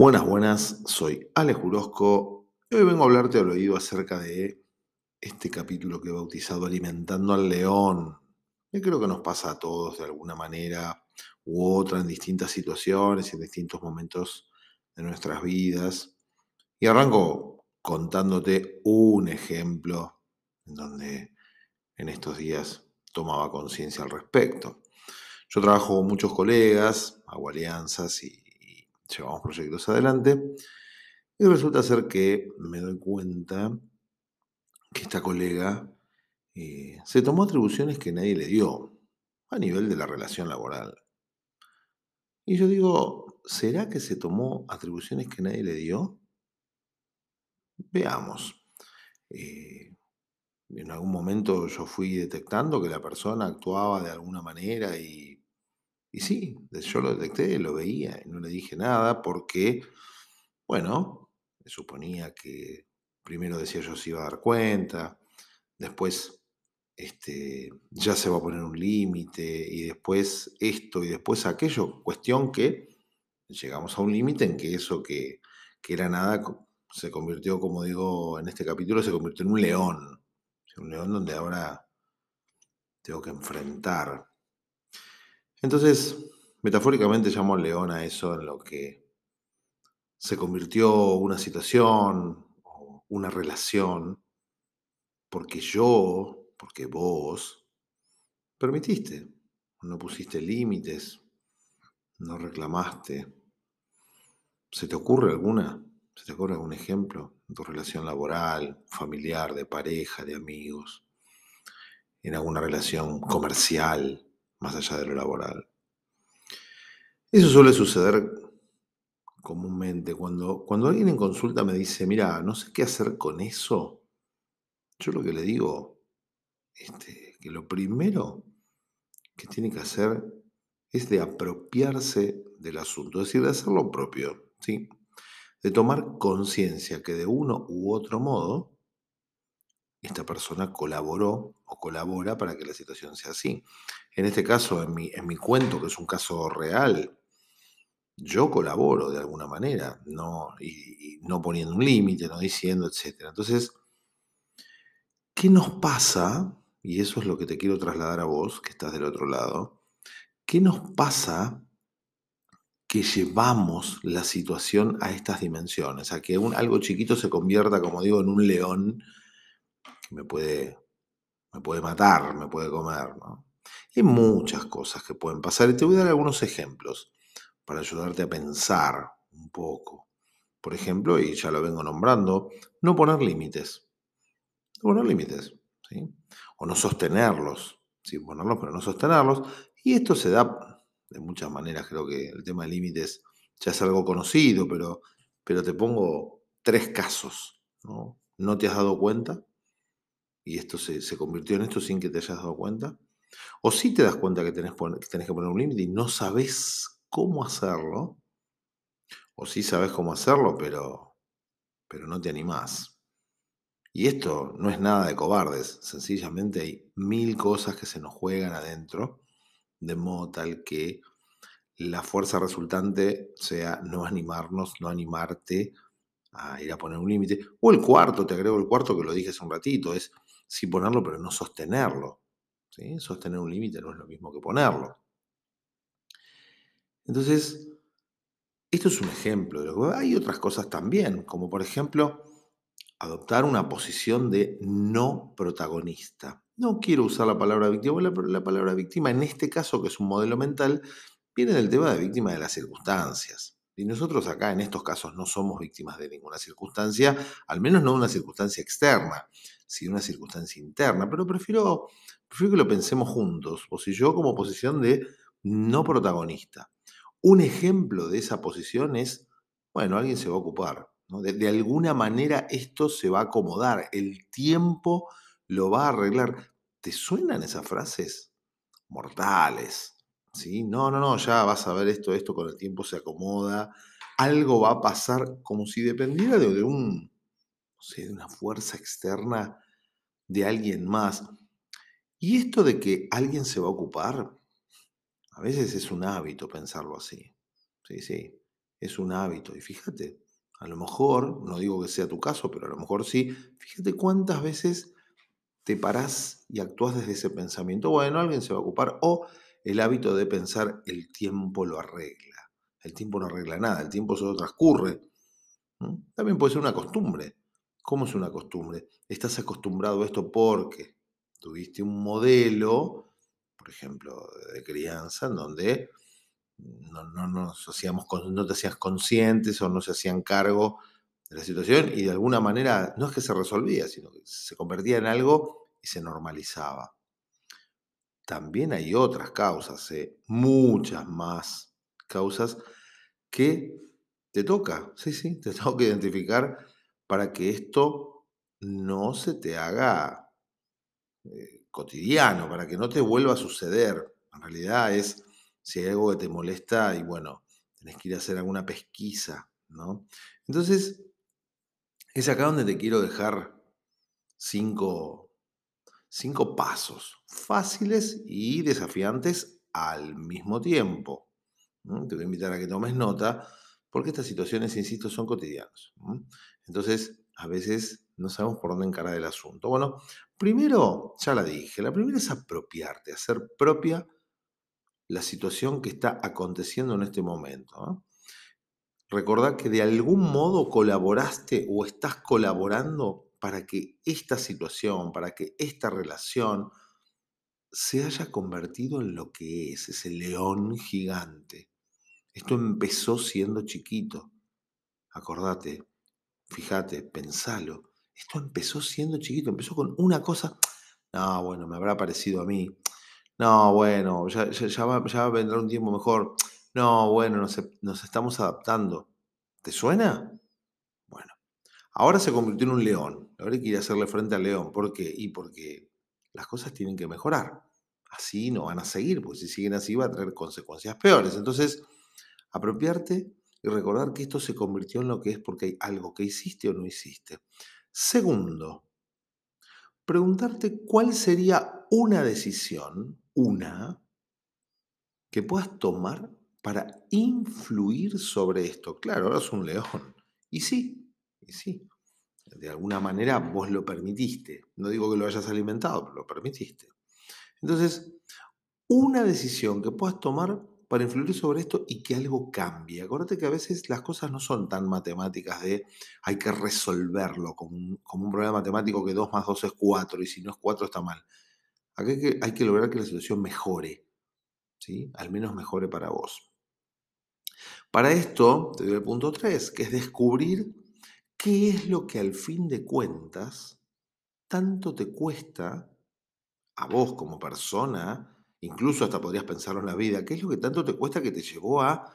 Buenas, buenas, soy Ale Jurosco y hoy vengo a hablarte al oído acerca de este capítulo que he bautizado Alimentando al León. Yo creo que nos pasa a todos de alguna manera u otra en distintas situaciones y en distintos momentos de nuestras vidas. Y arranco contándote un ejemplo en donde en estos días tomaba conciencia al respecto. Yo trabajo con muchos colegas, hago alianzas y llevamos proyectos adelante. Y resulta ser que me doy cuenta que esta colega eh, se tomó atribuciones que nadie le dio a nivel de la relación laboral. Y yo digo, ¿será que se tomó atribuciones que nadie le dio? Veamos. Eh, en algún momento yo fui detectando que la persona actuaba de alguna manera y y sí, yo lo detecté, lo veía y no le dije nada porque, bueno, suponía que primero decía yo se iba a dar cuenta, después este, ya se va a poner un límite y después esto y después aquello, cuestión que llegamos a un límite en que eso que, que era nada se convirtió, como digo en este capítulo, se convirtió en un león, un león donde ahora tengo que enfrentar entonces, metafóricamente llamo al león a eso en lo que se convirtió una situación o una relación porque yo, porque vos, permitiste, no pusiste límites, no reclamaste. ¿Se te ocurre alguna? ¿Se te ocurre algún ejemplo en tu relación laboral, familiar, de pareja, de amigos, en alguna relación comercial? Más allá de lo laboral. Eso suele suceder comúnmente cuando, cuando alguien en consulta me dice, mira, no sé qué hacer con eso. Yo lo que le digo, este, que lo primero que tiene que hacer es de apropiarse del asunto, es decir, de hacer lo propio, ¿sí? de tomar conciencia que de uno u otro modo esta persona colaboró o colabora para que la situación sea así. En este caso, en mi, en mi cuento, que es un caso real, yo colaboro de alguna manera, no, y, no poniendo un límite, no diciendo, etc. Entonces, ¿qué nos pasa? Y eso es lo que te quiero trasladar a vos, que estás del otro lado. ¿Qué nos pasa que llevamos la situación a estas dimensiones? A que un, algo chiquito se convierta, como digo, en un león me puede, me puede matar, me puede comer. ¿no? hay muchas cosas que pueden pasar y te voy a dar algunos ejemplos para ayudarte a pensar un poco. Por ejemplo, y ya lo vengo nombrando, no poner límites. No poner límites, ¿sí? O no sostenerlos, sí, ponerlos, pero no sostenerlos. Y esto se da de muchas maneras, creo que el tema de límites ya es algo conocido, pero, pero te pongo tres casos. ¿no? ¿No te has dado cuenta? Y esto se, convirtió en esto sin que te hayas dado cuenta? ¿O si te das cuenta que tenés, que que poner un límite y no sabes cómo hacerlo? ¿O sí sabes cómo hacerlo, pero, pero no te animás? Y esto no es nada de cobardes, sencillamente hay mil cosas que se nos juegan adentro, de modo tal que la fuerza resultante sea no animarnos, no animarte a ir a poner un límite. O el cuarto, te agrego el cuarto que lo dije hace un ratito, es sí ponerlo, pero no sostenerlo. ¿sí? Sostener un límite no es lo mismo que ponerlo. Entonces, esto es un ejemplo. De Hay otras cosas también, como por ejemplo, adoptar una posición de no protagonista. No quiero usar la palabra víctima, la, la palabra víctima en este caso, que es un modelo mental, viene del tema de víctima de las circunstancias. Y nosotros acá en estos casos no somos víctimas de ninguna circunstancia, al menos no de una circunstancia externa, sino una circunstancia interna. Pero prefiero, prefiero que lo pensemos juntos, o si yo como posición de no protagonista. Un ejemplo de esa posición es, bueno, alguien se va a ocupar. De, de alguna manera esto se va a acomodar, el tiempo lo va a arreglar. ¿Te suenan esas frases? Mortales, no, no, no, ya vas a ver esto, esto con el tiempo se acomoda, algo va a pasar como si dependiera de, un, de una fuerza externa de alguien más. Y esto de que alguien se va a ocupar, a veces es un hábito pensarlo así. Sí, sí. es un hábito. Y fíjate, a lo mejor, no digo que sea tu caso, pero a lo mejor sí, fíjate cuántas veces te parás y actúas desde ese pensamiento, bueno, alguien se va a ocupar, o el hábito de pensar el tiempo lo arregla. El tiempo no arregla nada, el tiempo solo transcurre. También puede ser una costumbre. ¿Cómo es una costumbre? Estás acostumbrado a esto porque tuviste un modelo, por ejemplo, de crianza, en donde no, no, nos hacíamos, no te hacías conscientes o no se hacían cargo de la situación y de alguna manera no es que se resolvía, sino que se convertía en algo y se normalizaba. También hay otras causas, ¿eh? muchas más causas que te toca, sí, sí, te toca identificar para que esto no se te haga eh, cotidiano, para que no te vuelva a suceder. En realidad es si hay algo que te molesta y bueno, tenés que ir a hacer alguna pesquisa, ¿no? Entonces, es acá donde te quiero dejar cinco, cinco pasos fáciles y desafiantes al mismo tiempo. Te voy a invitar a que tomes nota porque estas situaciones, insisto, son cotidianas. Entonces, a veces no sabemos por dónde encarar el asunto. Bueno, primero, ya la dije, la primera es apropiarte, hacer propia la situación que está aconteciendo en este momento. Recordad que de algún modo colaboraste o estás colaborando para que esta situación, para que esta relación se haya convertido en lo que es, ese león gigante. Esto empezó siendo chiquito. Acordate, fíjate, pensalo. Esto empezó siendo chiquito, empezó con una cosa. No, bueno, me habrá parecido a mí. No, bueno, ya, vendrá un tiempo mejor. No, bueno, nos, estamos adaptando. ¿Te suena? Bueno, ahora se convirtió en un león. Hay que ir a hacerle frente al león. ¿Por qué? Y porque las cosas tienen que mejorar. Así no van a seguir, porque si siguen así va a traer consecuencias peores. Entonces, apropiarte y recordar que esto se convirtió en lo que es porque hay algo que hiciste o no hiciste. Segundo, preguntarte cuál sería una decisión una que puedas tomar para influir sobre esto. Claro, ahora es un león. Y sí, y sí. De alguna manera vos lo permitiste. No digo que lo hayas alimentado, pero lo permitiste. Entonces, una decisión que puedas tomar para influir sobre esto y que algo cambie. Acuérdate que a veces las cosas no son tan matemáticas de hay que resolverlo como un, problema matemático que 2 más 2 es 4 y si no es 4 está mal. Acá hay que, lograr que la situación mejore, ¿sí? Al menos mejore para vos. Para esto, te doy el punto 3, que es descubrir qué es lo que al fin de cuentas tanto te cuesta a vos como persona, incluso hasta podrías pensarlo en la vida, qué es lo que tanto te cuesta que te llevó a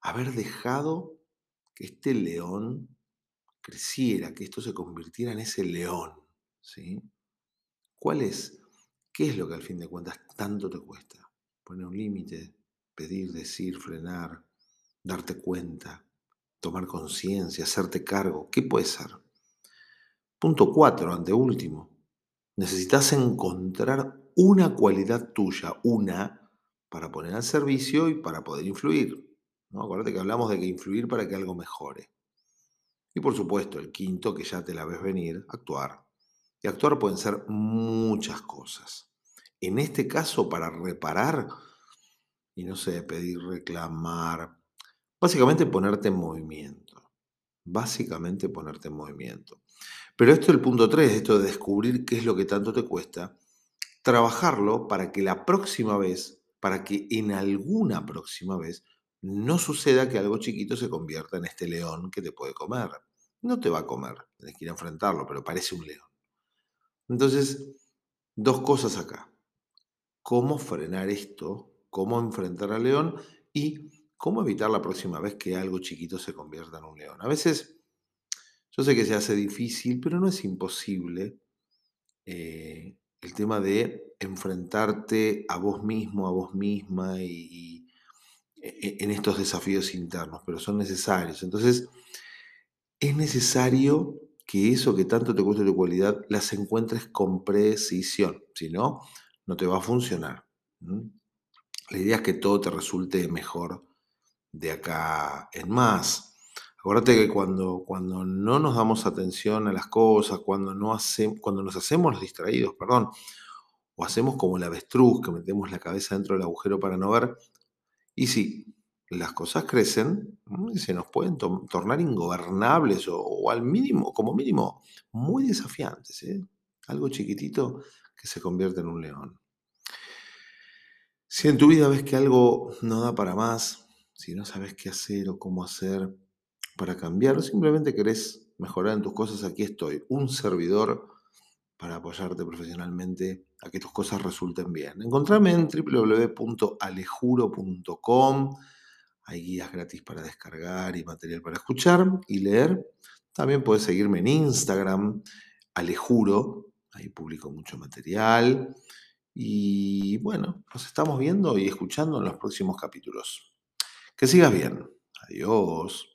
haber dejado que este león creciera, que esto se convirtiera en ese león, ¿sí? ¿Cuál es ¿Qué es lo que al fin de cuentas tanto te cuesta? Poner un límite, pedir, decir, frenar, darte cuenta, tomar conciencia, hacerte cargo. ¿Qué puede ser? Punto cuatro, anteúltimo. Necesitas encontrar una cualidad tuya, una, para poner al servicio y para poder influir. ¿no? Acuérdate que hablamos de que influir para que algo mejore. Y por supuesto, el quinto, que ya te la ves venir, actuar. Y actuar pueden ser muchas cosas. En este caso, para reparar, y no sé, pedir, reclamar, básicamente ponerte en movimiento. Básicamente ponerte en movimiento. Pero esto es el punto 3, esto de descubrir qué es lo que tanto te cuesta, trabajarlo para que la próxima vez, para que en alguna próxima vez, no suceda que algo chiquito se convierta en este león que te puede comer. No te va a comer, tienes que ir a enfrentarlo, pero parece un león. Entonces, dos cosas acá. Cómo frenar esto, cómo enfrentar al león y cómo evitar la próxima vez que algo chiquito se convierta en un león. A veces, yo sé que se hace difícil, pero no es imposible eh, el tema de enfrentarte a vos mismo, a vos misma y, e, e, en estos desafíos internos, pero son necesarios. Entonces, es necesario que eso que tanto te gusta tu cualidad las encuentres con precisión. Si no, no te va a funcionar. La idea es que todo te resulte mejor de acá en más. Acuérdate que cuando, cuando no nos damos atención a las cosas, cuando, no hacemos, cuando nos hacemos los distraídos, perdón, o hacemos como el avestruz, que metemos la cabeza dentro del agujero para no ver, y sí, las cosas crecen se nos pueden tornar ingobernables o, al mínimo, como mínimo, muy desafiantes. ¿eh? Algo chiquitito que se convierte en un león. Si en tu vida ves que algo no da para más, si no sabes qué hacer o cómo hacer para cambiar, o simplemente querés mejorar en tus cosas, aquí estoy, un servidor para apoyarte profesionalmente a que tus cosas resulten bien. Encontrame en www.alejuro.com. Hay guías gratis para descargar y material para escuchar y leer. También puedes seguirme en Instagram, Alejuro. Ahí publico mucho material. Y bueno, nos estamos viendo y escuchando en los próximos capítulos. Que sigas bien. Adiós.